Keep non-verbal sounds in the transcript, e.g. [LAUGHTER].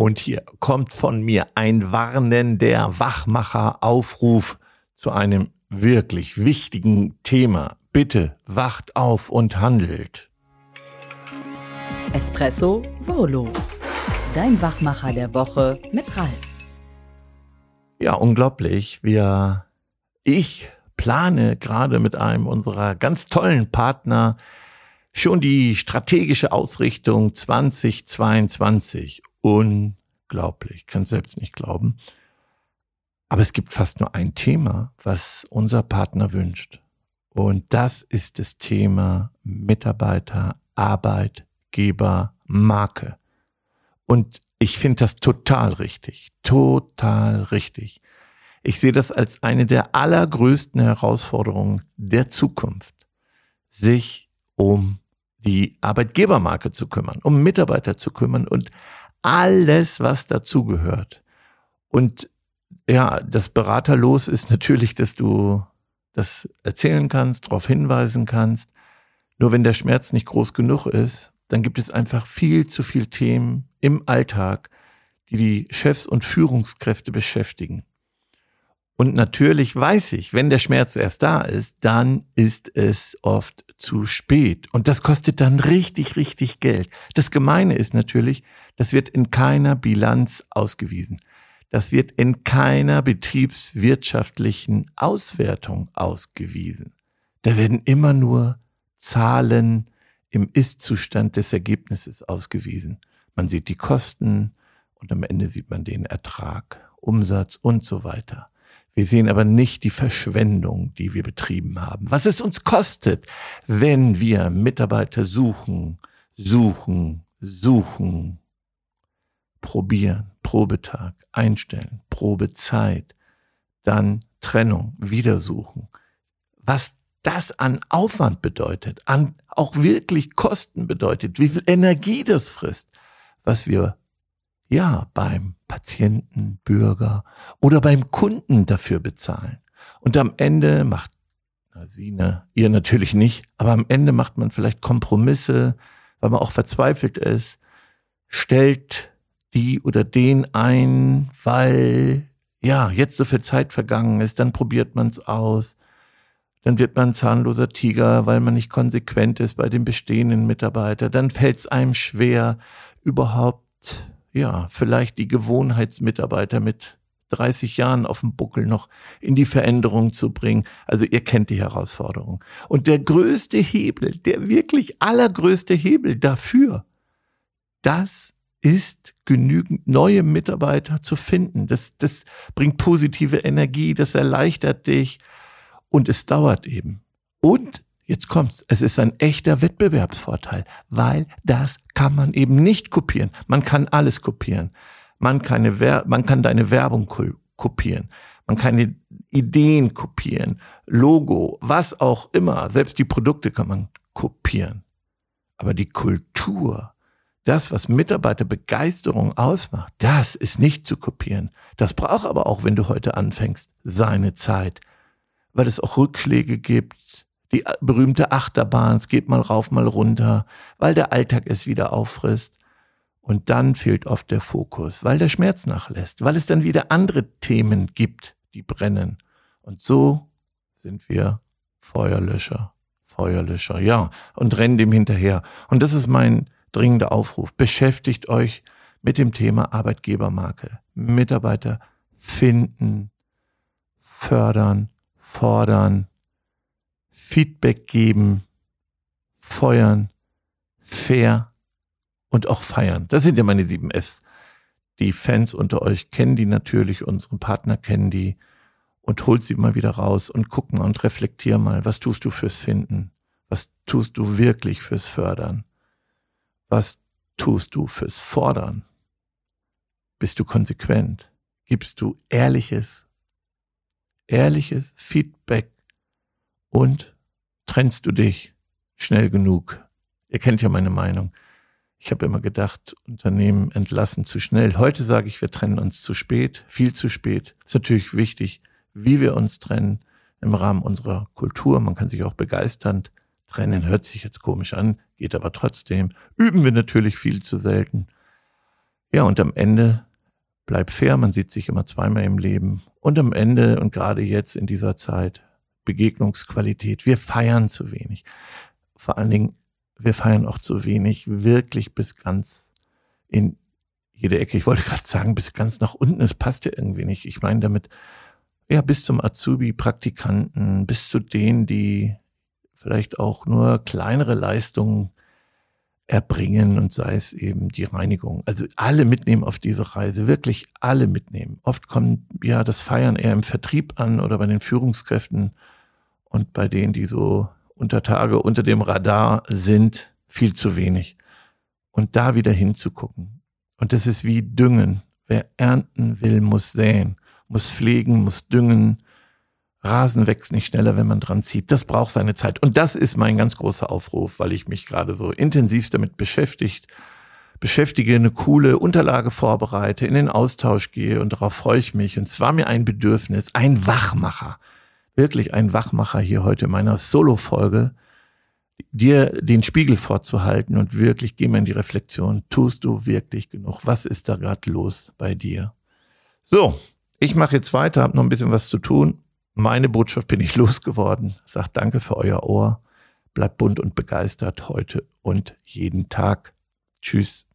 Und hier kommt von mir ein warnender Wachmacher-Aufruf zu einem wirklich wichtigen Thema. Bitte wacht auf und handelt. Espresso Solo. Dein Wachmacher der Woche mit Ralf. Ja, unglaublich. Wir, ich plane gerade mit einem unserer ganz tollen Partner schon die strategische Ausrichtung 2022 unglaublich. Kann selbst nicht glauben. Aber es gibt fast nur ein Thema, was unser Partner wünscht. Und das ist das Thema Mitarbeiter, Arbeitgeber, Marke. Und ich finde das total richtig, total richtig. Ich sehe das als eine der allergrößten Herausforderungen der Zukunft, sich um die Arbeitgebermarke zu kümmern, um Mitarbeiter zu kümmern und alles, was dazugehört. Und ja, das Beraterlos ist natürlich, dass du das erzählen kannst, darauf hinweisen kannst. Nur wenn der Schmerz nicht groß genug ist, dann gibt es einfach viel zu viel Themen im Alltag, die die Chefs und Führungskräfte beschäftigen. Und natürlich weiß ich, wenn der Schmerz erst da ist, dann ist es oft zu spät. Und das kostet dann richtig, richtig Geld. Das Gemeine ist natürlich, das wird in keiner Bilanz ausgewiesen. Das wird in keiner betriebswirtschaftlichen Auswertung ausgewiesen. Da werden immer nur Zahlen im Ist-Zustand des Ergebnisses ausgewiesen. Man sieht die Kosten und am Ende sieht man den Ertrag, Umsatz und so weiter. Wir sehen aber nicht die Verschwendung, die wir betrieben haben. Was es uns kostet, wenn wir Mitarbeiter suchen, suchen, suchen, probieren, Probetag, einstellen, Probezeit, dann Trennung, wieder suchen. Was das an Aufwand bedeutet, an auch wirklich Kosten bedeutet, wie viel Energie das frisst, was wir ja beim Patienten, Bürger oder beim Kunden dafür bezahlen. Und am Ende macht na, sie, ne, ihr natürlich nicht, aber am Ende macht man vielleicht Kompromisse, weil man auch verzweifelt ist, stellt die oder den ein, weil ja jetzt so viel Zeit vergangen ist, dann probiert man es aus, dann wird man zahnloser Tiger, weil man nicht konsequent ist bei den bestehenden Mitarbeitern, dann fällt es einem schwer, überhaupt ja, vielleicht die Gewohnheitsmitarbeiter mit 30 Jahren auf dem Buckel noch in die Veränderung zu bringen. Also ihr kennt die Herausforderung. Und der größte Hebel, der wirklich allergrößte Hebel dafür, das ist genügend neue Mitarbeiter zu finden. Das, das bringt positive Energie, das erleichtert dich und es dauert eben. Und Jetzt kommt's. Es ist ein echter Wettbewerbsvorteil, weil das kann man eben nicht kopieren. Man kann alles kopieren. Man kann, man kann deine Werbung kopieren. Man kann Ideen kopieren. Logo, was auch immer. Selbst die Produkte kann man kopieren. Aber die Kultur, das, was Mitarbeiterbegeisterung ausmacht, das ist nicht zu kopieren. Das braucht aber auch, wenn du heute anfängst, seine Zeit. Weil es auch Rückschläge gibt, die berühmte Achterbahn, es geht mal rauf, mal runter, weil der Alltag es wieder auffrisst. Und dann fehlt oft der Fokus, weil der Schmerz nachlässt, weil es dann wieder andere Themen gibt, die brennen. Und so sind wir Feuerlöscher, Feuerlöscher, ja, und rennen dem hinterher. Und das ist mein dringender Aufruf. Beschäftigt euch mit dem Thema Arbeitgebermarke. Mitarbeiter finden, fördern, fordern, Feedback geben, feuern, fair und auch feiern. Das sind ja meine sieben Fs. Die Fans unter euch kennen die natürlich, unsere Partner kennen die und holt sie mal wieder raus und guck mal und reflektier mal, was tust du fürs Finden? Was tust du wirklich fürs Fördern? Was tust du fürs Fordern? Bist du konsequent? Gibst du ehrliches, ehrliches Feedback und trennst du dich schnell genug? Ihr kennt ja meine Meinung. Ich habe immer gedacht, Unternehmen entlassen zu schnell. Heute sage ich, wir trennen uns zu spät, viel zu spät. Ist natürlich wichtig, wie wir uns trennen im Rahmen unserer Kultur. Man kann sich auch begeisternd trennen, hört sich jetzt komisch an, geht aber trotzdem. Üben wir natürlich viel zu selten. Ja, und am Ende bleib fair, man sieht sich immer zweimal im Leben. Und am Ende und gerade jetzt in dieser Zeit Begegnungsqualität. Wir feiern zu wenig. Vor allen Dingen, wir feiern auch zu wenig, wirklich bis ganz in jede Ecke. Ich wollte gerade sagen, bis ganz nach unten. Es passt ja irgendwie nicht. Ich meine damit, ja, bis zum Azubi-Praktikanten, bis zu denen, die vielleicht auch nur kleinere Leistungen erbringen und sei es eben die Reinigung. Also alle mitnehmen auf diese Reise, wirklich alle mitnehmen. Oft kommt ja das Feiern eher im Vertrieb an oder bei den Führungskräften und bei denen, die so unter Tage unter dem Radar sind, viel zu wenig. Und da wieder hinzugucken. Und das ist wie Düngen. Wer ernten will, muss säen, muss pflegen, muss düngen, Rasen wächst nicht schneller, wenn man dran zieht. Das braucht seine Zeit. Und das ist mein ganz großer Aufruf, weil ich mich gerade so intensiv damit beschäftigt, beschäftige, eine coole Unterlage vorbereite, in den Austausch gehe und darauf freue ich mich. Und es war mir ein Bedürfnis, ein Wachmacher, wirklich ein Wachmacher hier heute in meiner Solo-Folge, dir den Spiegel vorzuhalten und wirklich geh mal in die Reflexion. Tust du wirklich genug? Was ist da gerade los bei dir? So, ich mache jetzt weiter, habe noch ein bisschen was zu tun meine Botschaft bin ich [LAUGHS] losgeworden. Sagt danke für euer Ohr. Bleibt bunt und begeistert heute und jeden Tag. Tschüss.